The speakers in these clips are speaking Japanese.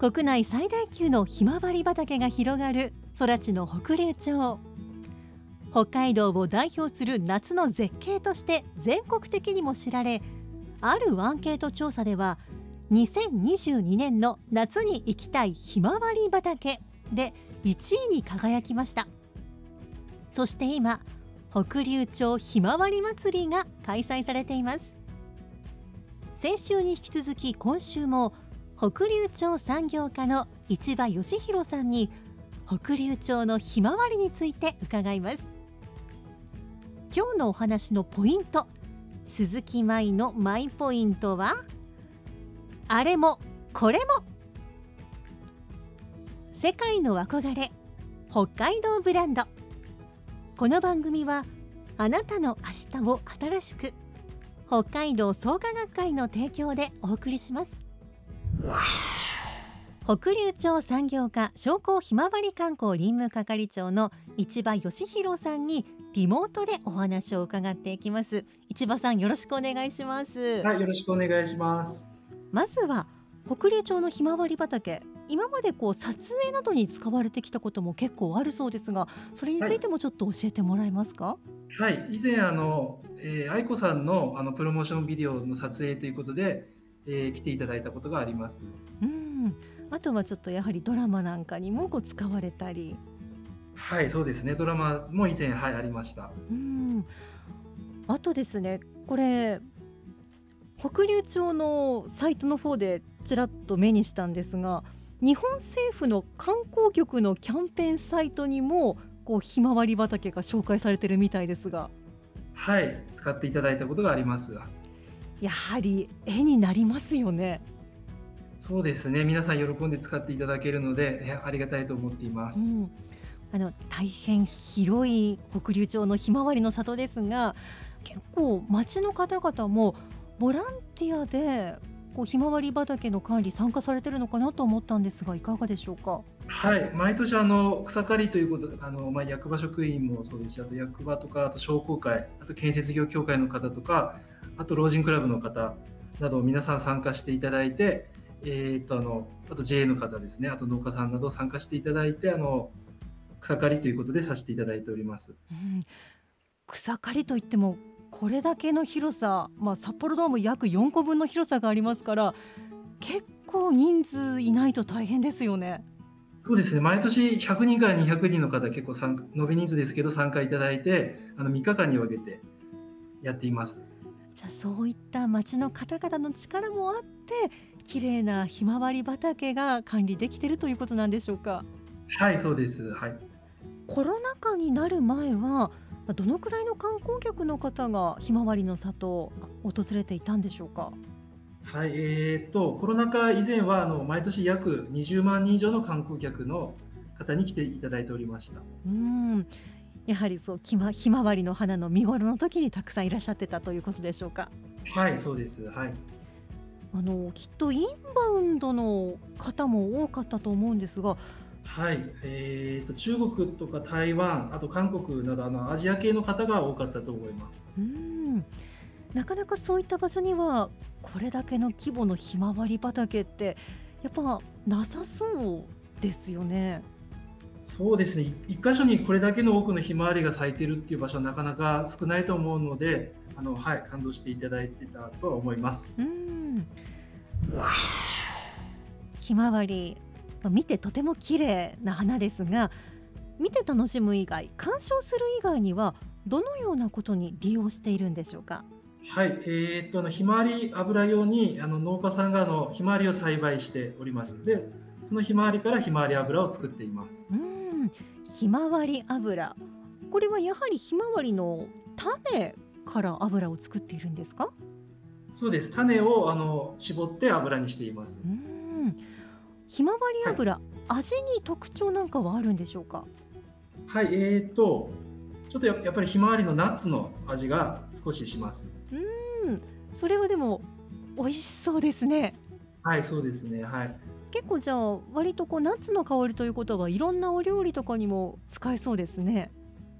国内最大級のひまわり畑が広がる空知の北竜町北海道を代表する夏の絶景として全国的にも知られあるアンケート調査では2022年の夏に行きたいひまわり畑で1位に輝きました。そして今北竜町ひまわり祭りが開催されています。先週に引き続き今週も北竜町産業課の市場義弘さんに北竜町のひまわりについて伺います。今日のお話のポイント鈴木舞のマイポイントはあれもこれも。世界の憧れ北海道ブランド。この番組はあなたの明日を新しく北海道創価学会の提供でお送りします。北竜町産業課商工ひまわり観光林務係長の市場義弘さんにリモートでお話を伺っていきます。市場さんよろしくお願いします、はい、よろしくお願いします。まずは北竜町のひまわり畑。今までこう撮影などに使われてきたことも結構あるそうですがそれについてもちょっと教えてもらえますか、はい、以前あの、えー愛子さんのあのプロモーションビデオの撮影ということで、えー来ていただいたことがあります。うんあとはちょっとやはりドラマなんかにもこう使われたりはい、そうですね。ドラマも以前はいありました。うんあとですねこれ北竜町のサイトの方でちらっと目にしたんですが日本政府の観光局のキャンペーンサイトにもこうひまわり畑が紹介されてるみたいですがはい、使っていただいたことがあります。やはり絵になりますよね。そうですね。皆さん喜んで使っていただけるので、えありがたいと思っています。うん、あの大変広い北竜町のひまわりの里ですが結構町の方々もボランティアでこうひまわり畑の管理参加されてるのかなと思ったんですがいかがでしょうか？はい、毎年あの草刈りということで、あのまあ役場職員もそうですし、あと役場とかあと商工会、あと建設業協会の方とか、あと老人クラブの方など皆さん参加していただいて、えーっとあのあと JA の方ですね、あと農家さんなど参加していただいて、あの草刈りということでさせていただいております。うん、草刈りといってもこれだけの広さ、まあ、札幌ドーム約4個分の広さがありますから結構人数いないと大変ですよね。そうですね、毎年100人から200人の方結構延べ人数ですけど参加いただいて、あの3日間に分けてやっています。じゃあそういった町の方々の力もあって綺麗なひまわり畑が管理できてるということなんでしょうか？はい、そうです。はい。コロナ禍になる前はまあどのくらいの観光客の方がひまわりの里を訪れていたんでしょうか？はい、えー、とコロナ禍以前はあの毎年約20万人以上の観光客の方に来ていただいておりました。うんやはりそうひまひまわりの花の見頃の時にたくさんいらっしゃってたということでしょうかはい、そうです。はい。あのきっとインバウンドの方も多かったと思うんですがはい、えー、と中国とか台湾、あと韓国などあのアジア系の方が多かったと思います。うんなかなかそういった場所にはこれだけの規模のひまわり畑ってやっぱなさそうですよね。そうですね。い一箇所にこれだけの多くのひまわりが咲いてるっていう場所はなかなか少ないと思うので、あのはい感動していただいてたとは思います。うんひまわりまあ見てとても綺麗な花ですが見て楽しむ以外鑑賞する以外にはどのようなことに利用しているんでしょうか？はい、えーっとあのひまわり油用にあの農家さんがあのひまわりを栽培しております。で、そのひまわりからひまわり油を作っています。うんひまわり油これはやはりひまわりの種から油を作っているんですか？そうです。種をあの絞って油にしています。うんひまわり油、味に特徴なんかはあるんでしょうか？はい、えーっとちょっとややっぱりひまわりのナッツの味が少しします。うんそれはでも美味しそうですねはい、そうですね。はい。結構じゃあ割とこうナッツの香りということはいろんなお料理とかにも使えそうですね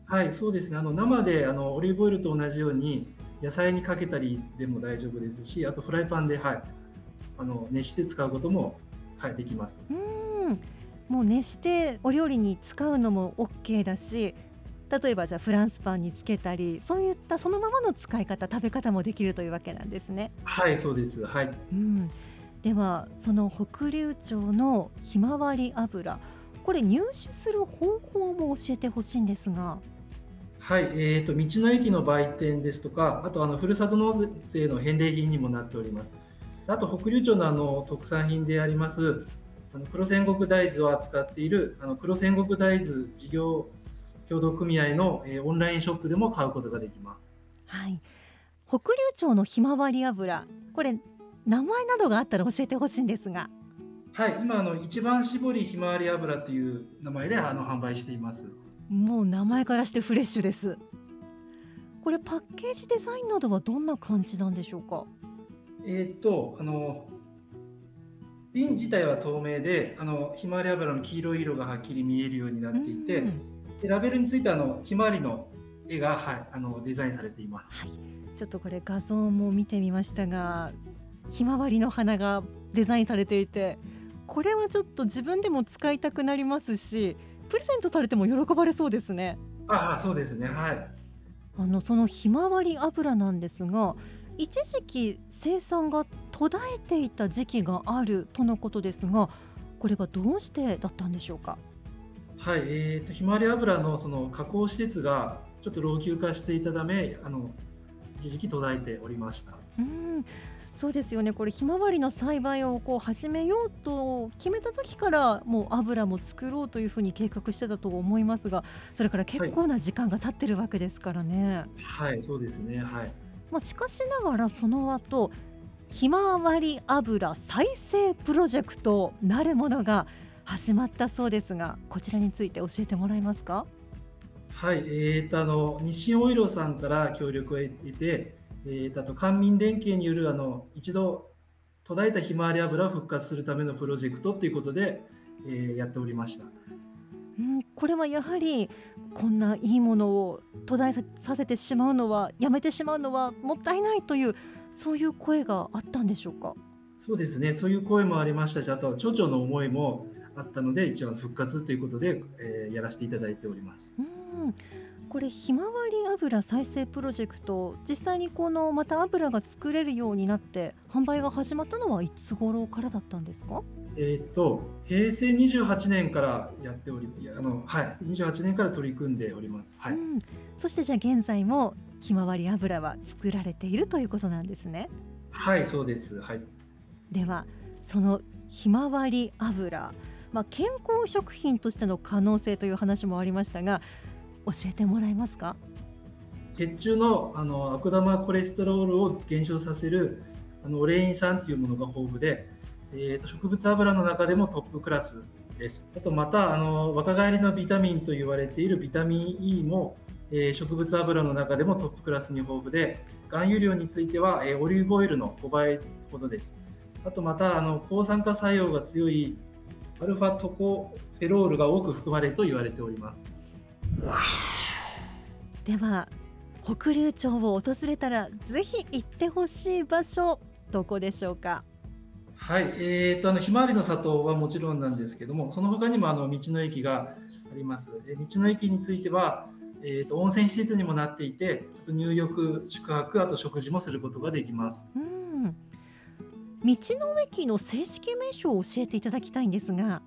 はい、そうですね。あの生であのオリーブオイルと同じように野菜にかけたりでも大丈夫ですし、あとフライパンではいあの熱して使うこともはいできます。うんもう熱してお料理に使うのも OK だし例えばじゃあフランスパンにつけたりそういったそのままの使い方食べ方もできるというわけなんですね。はい、そうです。はい。うん、ではその北竜町のひまわり油これ入手する方法も教えてほしいんですが。はい、えー、と道の駅の売店ですとか、あとあのふるさと納税の返礼品にもなっております。あと北竜町のあの特産品でありますあの黒戦国大豆を扱っているあの黒戦国大豆事業協同組合の、えーオンラインショップでも買うことができます。はい、北竜町のひまわり油これ名前などがあったら教えてほしいんですが。はい、今あの一番搾りひまわり油という名前であの販売しています。もう名前からしてフレッシュです。これパッケージデザインなどはどんな感じなんでしょうか？えー、とあの瓶自体は透明であのひまわり油の黄色い色がはっきり見えるようになっていて、うんでラベルについてあのひまわりの絵が、はい、あのデザインされています。ちょっとこれ画像も見てみましたが、ひまわりの花がデザインされていて、これはちょっと自分でも使いたくなりますし、プレゼントされても喜ばれそうですね。ああ、そうですね。はい。あのそのひまわり油なんですが、一時期生産が途絶えていた時期があるとのことですが、これはどうしてだったんでしょうか？はい、えー、とひまわり油のその加工施設がちょっと老朽化していたため、あの一時期途絶えておりました。うん、そうですよね。これひまわりの栽培をこう始めようと決めた時からもう油も作ろうというふうに計画してたと思いますが、それから結構な時間が経ってるわけですからね。はい、そうですね。はい。まあしかしながらその後ひまわり油再生プロジェクトなるものが始まったそうですが、こちらについて教えてもらえますか？はい、えー、とあの日清オイルさんから協力を得て、えー、とあと官民連携によるあの一度途絶えたひまわり油を復活するためのプロジェクトということで、えーやっておりました。うん、これはやはりこんないいものを途絶えささせてしまうのはやめてしまうのはもったいないというそういう声があったんでしょうか？そうですね、そういう声もありましたし、あと町長の思いもあったので、一応復活ということで、えーやらせていただいております。うん、これひまわり油再生プロジェクト実際にこのまた油が作れるようになって販売が始まったのはいつ頃からだったんですか？えっ、と平成28年からやっており、あのはい、28年から取り組んでおります。はい、うん、そしてじゃあ現在もひまわり油は作られているということなんですね。はい、そうです。はい。ではそのひまわり油、まあ、健康食品としての可能性という話もありましたが教えてもらえますか？血中のあの悪玉コレステロールを減少させるあのオレイン酸というものが豊富で、えーと植物油の中でもトップクラスです。あとまたあの若返りのビタミンと言われているビタミン E も、えー植物油の中でもトップクラスに豊富で含有量については、えーオリーブオイルの5倍ほどです。あとまたあの抗酸化作用が強いアルファトコフェロールが多く含まれると言われております。では北竜町を訪れたらぜひ行ってほしい場所どこでしょうか？はい、えー、とあのひまわりの里はもちろんなんですけども、その他にもあの道の駅があります。で道の駅については、えー、と温泉施設にもなっていて、入浴、宿泊、あと食事もすることができます。うん道の駅の正式名称を教えていただきたいんですが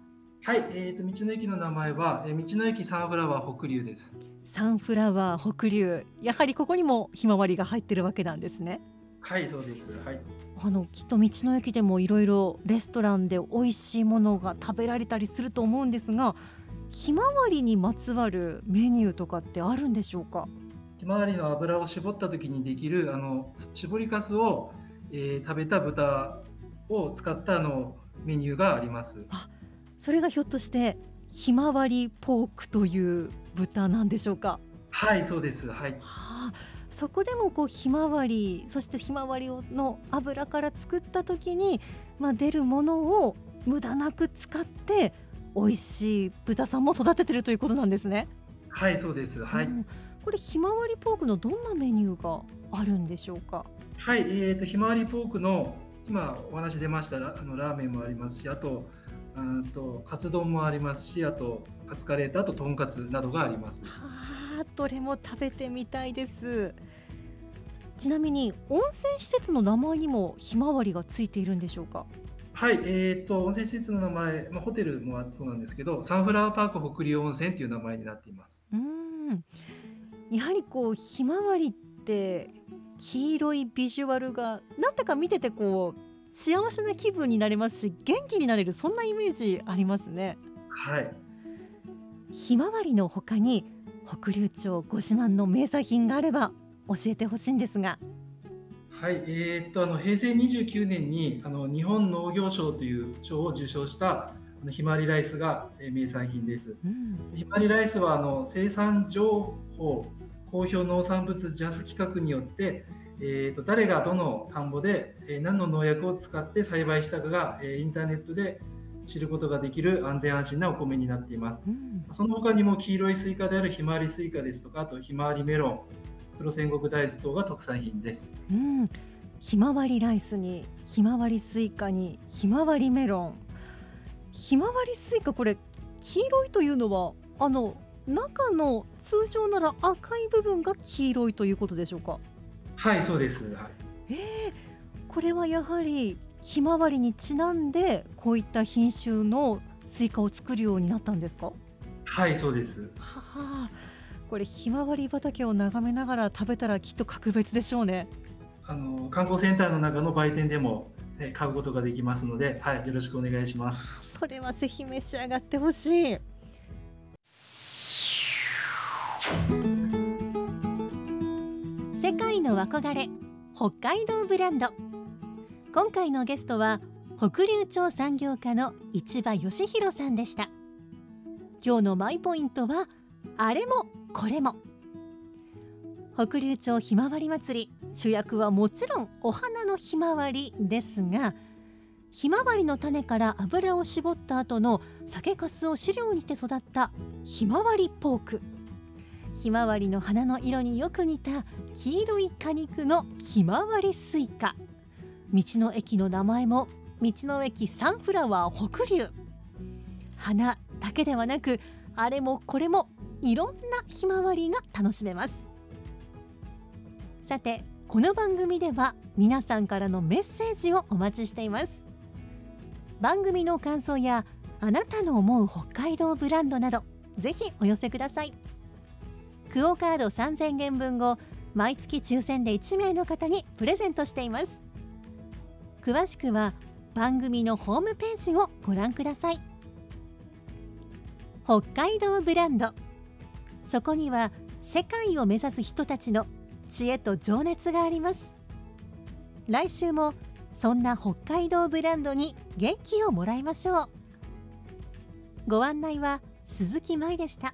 はい、えー、と道の駅の名前は、えー道の駅サンフラワー北流です。サンフラワー北流やはりここにもひまわりが入ってるわけなんですねはい、そうです。はい。あのきっと道の駅でもいろいろレストランで美味しいものが食べられたりすると思うんですがひまわりにまつわるメニューとかってあるんでしょうか？ひまわりの油を絞った時にできるあの絞りかすを、えー食べた豚を使ったあのメニューがあります。それがひょっとしてひまわりポークという豚なんでしょうか？はい、そうです。はい。はあ、そこでもこうひまわりそしてひまわりをの油から作った時に、まあ、出るものを無駄なく使って美味しい豚さんも育ててるということなんですね。はい、そうです。はい。うんこれひまわりポークのどんなメニューがあるんでしょうか？はい、えー、とひまわりポークの今お話出ましたラあのラーメンもありますし、あとあとカツ丼もありますし、あとカツカレーとあととんかつなどがあります。はあ、どれも食べてみたいです。ちなみに温泉施設の名前にもひまわりがついているんでしょうか？はい、えー、と温泉施設の名前、まあ、ホテルもそうなんですけど、サンフラワーパーク北流温泉という名前になっています。うーんやはりこうひまわりって黄色いビジュアルがなんだか見ててこう幸せな気分になれますし元気になれるそんなイメージありますね。はい、ひまわりの他に北竜町ご自慢の名産品があれば教えてほしいんですが。はい、えー、とあの平成29年にあの日本農業賞という賞を受賞したあのひまわりライスが、えー名産品です。うん。ひまわりライスはあの生産情報公表農産物 JAS 規格によって、えー、と誰がどの田んぼで、えー何の農薬を使って栽培したかが、えーインターネットで知ることができる安全安心なお米になっています。うんその他にも黄色いスイカであるひまわりスイカですとか、あとひまわりメロン、黒千石大豆等が特産品です。うんひまわりライスにひまわりスイカにひまわりメロンひまわりスイカこれ黄色いというのはあの中の通常なら赤い部分が黄色いということでしょうか？はい、そうです。はいこれはやはりひまわりにちなんでこういった品種のスイカを作るようになったんですか？はい、そうです。はあこれひまわり畑を眺めながら食べたらきっと格別でしょうねあの観光センターの中の売店でもえー買うことができますので、はい、よろしくお願いします。それはぜひ召し上がってほしい世界の憧れ北海道ブランド。今回のゲストは北竜町産業課の市場義弘さんでした。今日のマイポイントはあれもこれも。北竜町ひまわり祭り主役はもちろんお花のひまわりですがひまわりの種から油を絞った後の酒粕を飼料にして育ったひまわりポーク。ひまわりの花の色によく似た黄色い果肉のひまわりスイカ。道の駅の名前も道の駅サンフラワー北竜。花だけではなくあれもこれもいろんなひまわりが楽しめます。さてこの番組では皆さんからのメッセージをお待ちしています。番組の感想やあなたの思う北海道ブランドなどぜひお寄せください。クオ・カード3000元分を毎月抽選で1名の方にプレゼントしています。詳しくは番組のホームページをご覧ください。北海道ブランド。そこには世界を目指す人たちの知恵と情熱があります。来週もそんな北海道ブランドに元気をもらいましょう。ご案内は鈴木舞でした。